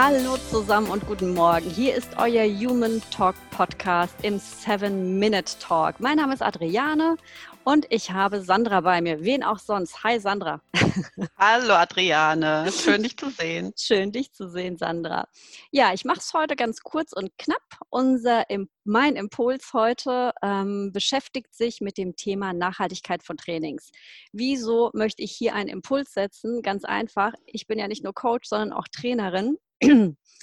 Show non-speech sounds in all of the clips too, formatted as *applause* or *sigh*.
Hallo zusammen und guten Morgen. Hier ist euer Human Talk Podcast im 7-Minute Talk. Mein Name ist Adriane und ich habe Sandra bei mir. Wen auch sonst. Hi Sandra. *laughs* Hallo Adriane, schön dich zu sehen. Schön dich zu sehen, Sandra. Ja, ich mache es heute ganz kurz und knapp. Unser, mein Impuls heute ähm, beschäftigt sich mit dem Thema Nachhaltigkeit von Trainings. Wieso möchte ich hier einen Impuls setzen? Ganz einfach. Ich bin ja nicht nur Coach, sondern auch Trainerin.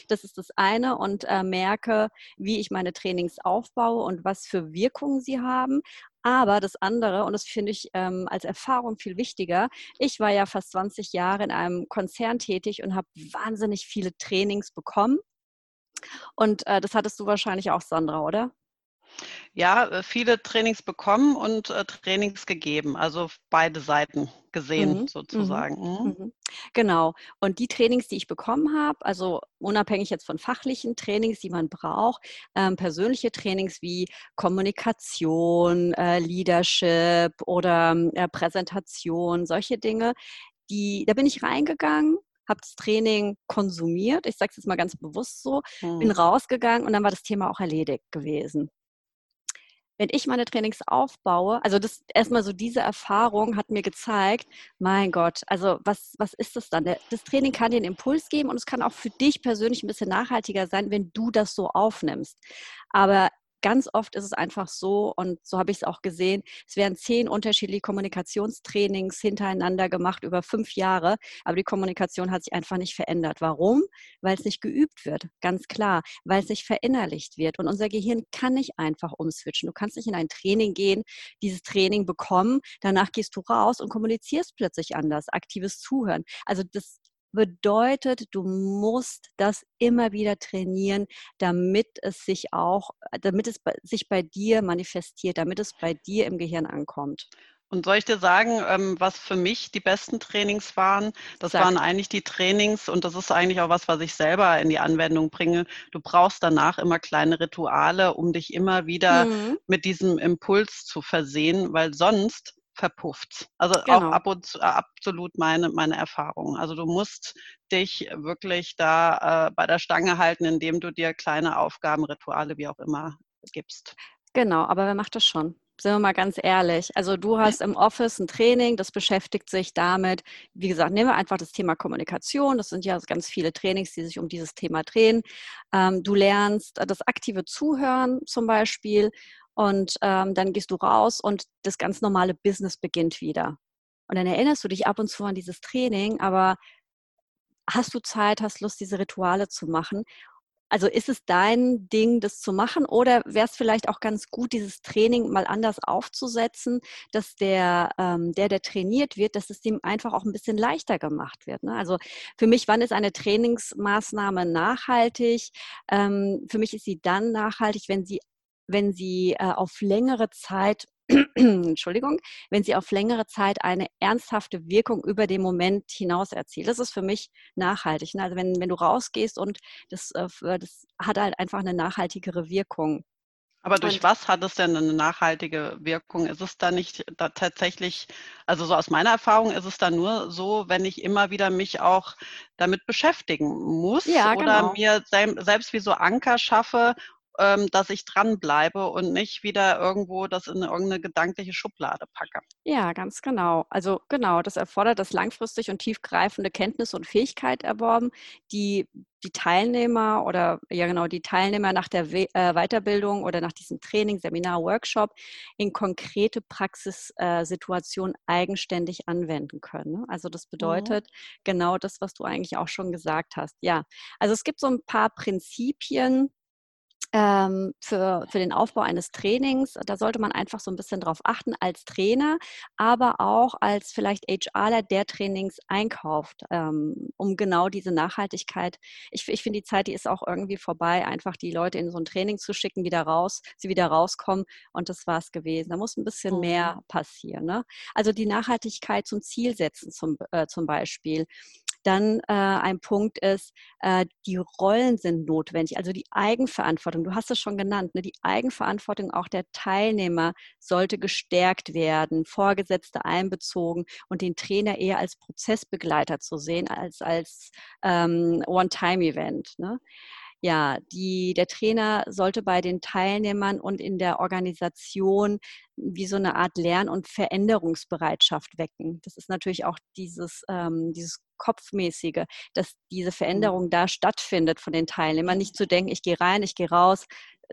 Das ist das eine und äh, merke, wie ich meine Trainings aufbaue und was für Wirkungen sie haben. Aber das andere, und das finde ich ähm, als Erfahrung viel wichtiger, ich war ja fast 20 Jahre in einem Konzern tätig und habe wahnsinnig viele Trainings bekommen. Und äh, das hattest du wahrscheinlich auch, Sandra, oder? Ja, äh, viele Trainings bekommen und äh, Trainings gegeben, also beide Seiten gesehen mhm. sozusagen. Mhm. Mhm. Genau. Und die Trainings, die ich bekommen habe, also unabhängig jetzt von fachlichen Trainings, die man braucht, ähm, persönliche Trainings wie Kommunikation, äh, Leadership oder äh, Präsentation, solche Dinge, die, da bin ich reingegangen habe das Training konsumiert, ich sage es jetzt mal ganz bewusst so, bin mhm. rausgegangen und dann war das Thema auch erledigt gewesen wenn ich meine Trainings aufbaue, also das erstmal so diese Erfahrung hat mir gezeigt, mein Gott, also was, was ist das dann? Das Training kann dir einen Impuls geben und es kann auch für dich persönlich ein bisschen nachhaltiger sein, wenn du das so aufnimmst. Aber ganz oft ist es einfach so, und so habe ich es auch gesehen, es werden zehn unterschiedliche Kommunikationstrainings hintereinander gemacht über fünf Jahre, aber die Kommunikation hat sich einfach nicht verändert. Warum? Weil es nicht geübt wird, ganz klar, weil es nicht verinnerlicht wird. Und unser Gehirn kann nicht einfach umswitchen. Du kannst nicht in ein Training gehen, dieses Training bekommen, danach gehst du raus und kommunizierst plötzlich anders, aktives Zuhören. Also das bedeutet, du musst das immer wieder trainieren, damit es sich auch, damit es sich bei dir manifestiert, damit es bei dir im Gehirn ankommt. Und soll ich dir sagen, ähm, was für mich die besten Trainings waren? Das Sag. waren eigentlich die Trainings und das ist eigentlich auch was, was ich selber in die Anwendung bringe. Du brauchst danach immer kleine Rituale, um dich immer wieder mhm. mit diesem Impuls zu versehen, weil sonst verpufft. Also genau. auch ab und zu, äh, absolut meine, meine Erfahrung. Also du musst dich wirklich da äh, bei der Stange halten, indem du dir kleine Aufgaben, Rituale, wie auch immer, gibst. Genau, aber wer macht das schon? Sind wir mal ganz ehrlich. Also du hast im Office ein Training, das beschäftigt sich damit, wie gesagt, nehmen wir einfach das Thema Kommunikation. Das sind ja ganz viele Trainings, die sich um dieses Thema drehen. Ähm, du lernst das aktive Zuhören zum Beispiel und ähm, dann gehst du raus und das ganz normale Business beginnt wieder. Und dann erinnerst du dich ab und zu an dieses Training, aber hast du Zeit, hast Lust, diese Rituale zu machen? Also ist es dein Ding, das zu machen oder wäre es vielleicht auch ganz gut, dieses Training mal anders aufzusetzen, dass der, ähm, der, der trainiert wird, dass es dem einfach auch ein bisschen leichter gemacht wird. Ne? Also für mich, wann ist eine Trainingsmaßnahme nachhaltig? Ähm, für mich ist sie dann nachhaltig, wenn sie wenn sie äh, auf längere Zeit *clears throat* Entschuldigung, wenn sie auf längere Zeit eine ernsthafte Wirkung über den Moment hinaus erzielt. Das ist für mich nachhaltig. Ne? Also wenn, wenn du rausgehst und das, äh, das hat halt einfach eine nachhaltigere Wirkung. Aber durch und, was hat es denn eine nachhaltige Wirkung? Ist es da nicht da tatsächlich, also so aus meiner Erfahrung ist es da nur so, wenn ich immer wieder mich auch damit beschäftigen muss ja, oder genau. mir selbst wie so Anker schaffe ähm, dass ich dranbleibe und nicht wieder irgendwo das in irgendeine gedankliche Schublade packe. Ja, ganz genau. Also genau, das erfordert, dass langfristig und tiefgreifende Kenntnisse und Fähigkeit erworben, die die Teilnehmer oder ja genau die Teilnehmer nach der We äh, Weiterbildung oder nach diesem Training, Seminar, Workshop in konkrete Praxissituationen äh, eigenständig anwenden können. Ne? Also das mhm. bedeutet mhm. genau das, was du eigentlich auch schon gesagt hast. Ja, also es gibt so ein paar Prinzipien, ähm, für, für den Aufbau eines Trainings. Da sollte man einfach so ein bisschen drauf achten als Trainer, aber auch als vielleicht HRler, der Trainings einkauft, ähm, um genau diese Nachhaltigkeit. Ich, ich finde, die Zeit, die ist auch irgendwie vorbei, einfach die Leute in so ein Training zu schicken, wieder raus, sie wieder rauskommen und das war es gewesen. Da muss ein bisschen mhm. mehr passieren. Ne? Also die Nachhaltigkeit zum Ziel setzen zum, äh, zum Beispiel dann äh, ein Punkt ist, äh, die Rollen sind notwendig, also die Eigenverantwortung. Du hast es schon genannt, ne? die Eigenverantwortung auch der Teilnehmer sollte gestärkt werden, Vorgesetzte einbezogen und den Trainer eher als Prozessbegleiter zu sehen als als ähm, One-Time-Event. Ne? Ja, die, der Trainer sollte bei den Teilnehmern und in der Organisation wie so eine Art Lern- und Veränderungsbereitschaft wecken. Das ist natürlich auch dieses, ähm, dieses Kopfmäßige, dass diese mhm. Veränderung da stattfindet von den Teilnehmern. Nicht zu denken, ich gehe rein, ich gehe raus,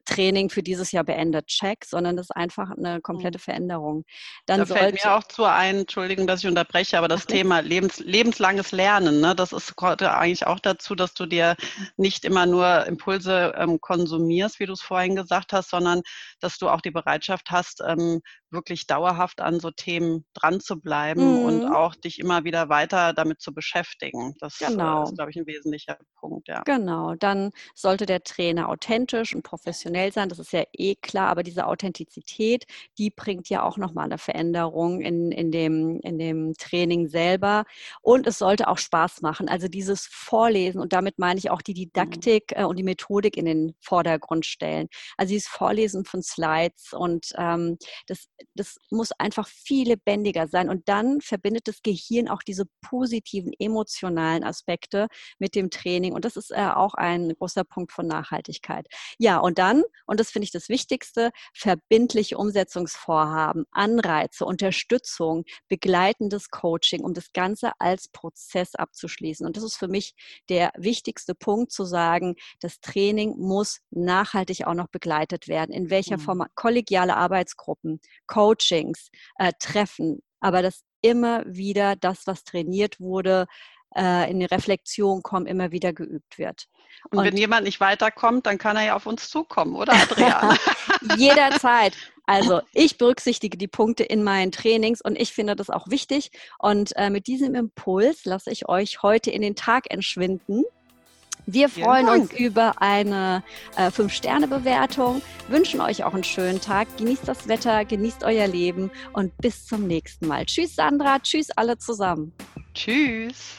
Training für dieses Jahr beendet, check, sondern das ist einfach eine komplette mhm. Veränderung. Dann da fällt mir auch zu ein, Entschuldigung, dass ich unterbreche, aber das Thema Lebens, lebenslanges Lernen, ne, das ist heute eigentlich auch dazu, dass du dir nicht immer nur Impulse ähm, konsumierst, wie du es vorhin gesagt hast, sondern dass du auch die Bereitschaft hast, ähm, wirklich dauerhaft an so Themen dran zu bleiben mhm. und auch dich immer wieder weiter damit zu beschäftigen. Das äh, genau. ist, glaube ich, ein wesentlicher Punkt. Ja. Genau, dann sollte der Trainer authentisch und professionell sein, das ist ja eh klar, aber diese Authentizität, die bringt ja auch nochmal eine Veränderung in, in, dem, in dem Training selber und es sollte auch Spaß machen. Also dieses Vorlesen und damit meine ich auch die mhm. Didaktik mhm. und die Methodik in den Vordergrund stellen. Also dieses Vorlesen von Slides und ähm, das das muss einfach viel lebendiger sein. Und dann verbindet das Gehirn auch diese positiven emotionalen Aspekte mit dem Training. Und das ist äh, auch ein großer Punkt von Nachhaltigkeit. Ja, und dann, und das finde ich das Wichtigste, verbindliche Umsetzungsvorhaben, Anreize, Unterstützung, begleitendes Coaching, um das Ganze als Prozess abzuschließen. Und das ist für mich der wichtigste Punkt zu sagen, das Training muss nachhaltig auch noch begleitet werden. In welcher mhm. Form? Kollegiale Arbeitsgruppen, Coachings, äh, Treffen, aber dass immer wieder das, was trainiert wurde, äh, in die Reflexion kommen, immer wieder geübt wird. Und, Und wenn jemand nicht weiterkommt, dann kann er ja auf uns zukommen, oder Adriana? *laughs* Jederzeit. Also *laughs* ich berücksichtige die Punkte in meinen Trainings und ich finde das auch wichtig. Und äh, mit diesem Impuls lasse ich euch heute in den Tag entschwinden. Wir freuen uns über eine äh, 5-Sterne-Bewertung, wünschen euch auch einen schönen Tag, genießt das Wetter, genießt euer Leben und bis zum nächsten Mal. Tschüss Sandra, tschüss alle zusammen. Tschüss.